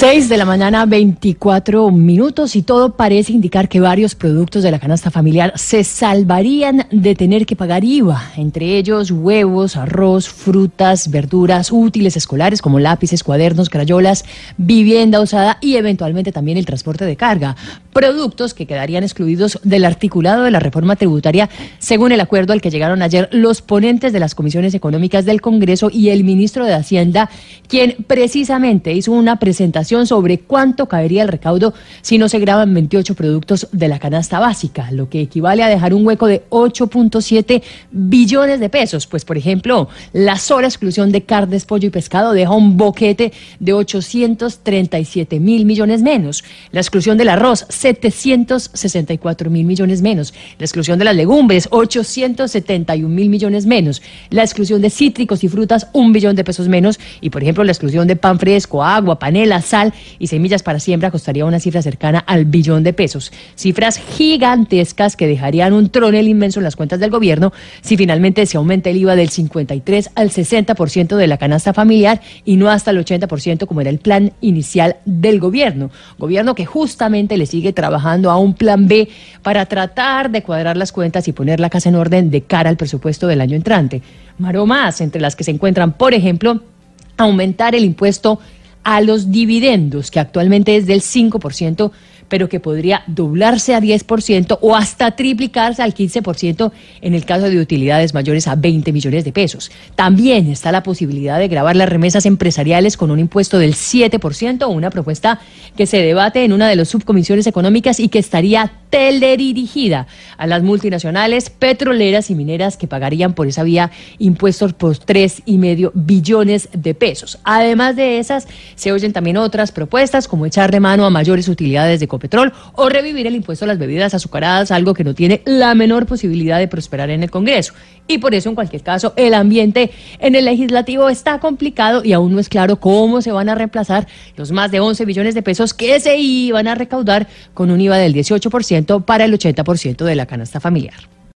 6 de la mañana, 24 minutos y todo parece indicar que varios productos de la canasta familiar se salvarían de tener que pagar IVA, entre ellos huevos, arroz, frutas, verduras, útiles escolares como lápices, cuadernos, crayolas, vivienda usada y eventualmente también el transporte de carga. Productos que quedarían excluidos del articulado de la reforma tributaria según el acuerdo al que llegaron ayer los ponentes de las comisiones económicas del Congreso y el ministro de Hacienda, quien precisamente hizo una presentación sobre cuánto caería el recaudo si no se graban 28 productos de la canasta básica, lo que equivale a dejar un hueco de 8.7 billones de pesos. Pues, por ejemplo, la sola exclusión de carnes, pollo y pescado deja un boquete de 837 mil millones menos. La exclusión del arroz, 764 mil millones menos. La exclusión de las legumbres, 871 mil millones menos. La exclusión de cítricos y frutas, un billón de pesos menos. Y, por ejemplo, la exclusión de pan fresco, agua, panela, sal, y semillas para siembra costaría una cifra cercana al billón de pesos. Cifras gigantescas que dejarían un tronel inmenso en las cuentas del gobierno si finalmente se aumenta el IVA del 53 al 60% de la canasta familiar y no hasta el 80% como era el plan inicial del gobierno. Gobierno que justamente le sigue trabajando a un plan B para tratar de cuadrar las cuentas y poner la casa en orden de cara al presupuesto del año entrante. Maromas, entre las que se encuentran, por ejemplo, aumentar el impuesto a los dividendos, que actualmente es del 5%, pero que podría doblarse a 10% o hasta triplicarse al 15% en el caso de utilidades mayores a 20 millones de pesos. También está la posibilidad de grabar las remesas empresariales con un impuesto del 7%, una propuesta que se debate en una de las subcomisiones económicas y que estaría teledirigida a las multinacionales petroleras y mineras que pagarían por esa vía impuestos por tres y medio billones de pesos. Además de esas, se oyen también otras propuestas como echarle mano a mayores utilidades de Copetrol o revivir el impuesto a las bebidas azucaradas, algo que no tiene la menor posibilidad de prosperar en el Congreso. Y por eso, en cualquier caso, el ambiente en el legislativo está complicado y aún no es claro cómo se van a reemplazar los más de 11 billones de pesos que se iban a recaudar con un IVA del 18% para el 80% de la canasta familiar.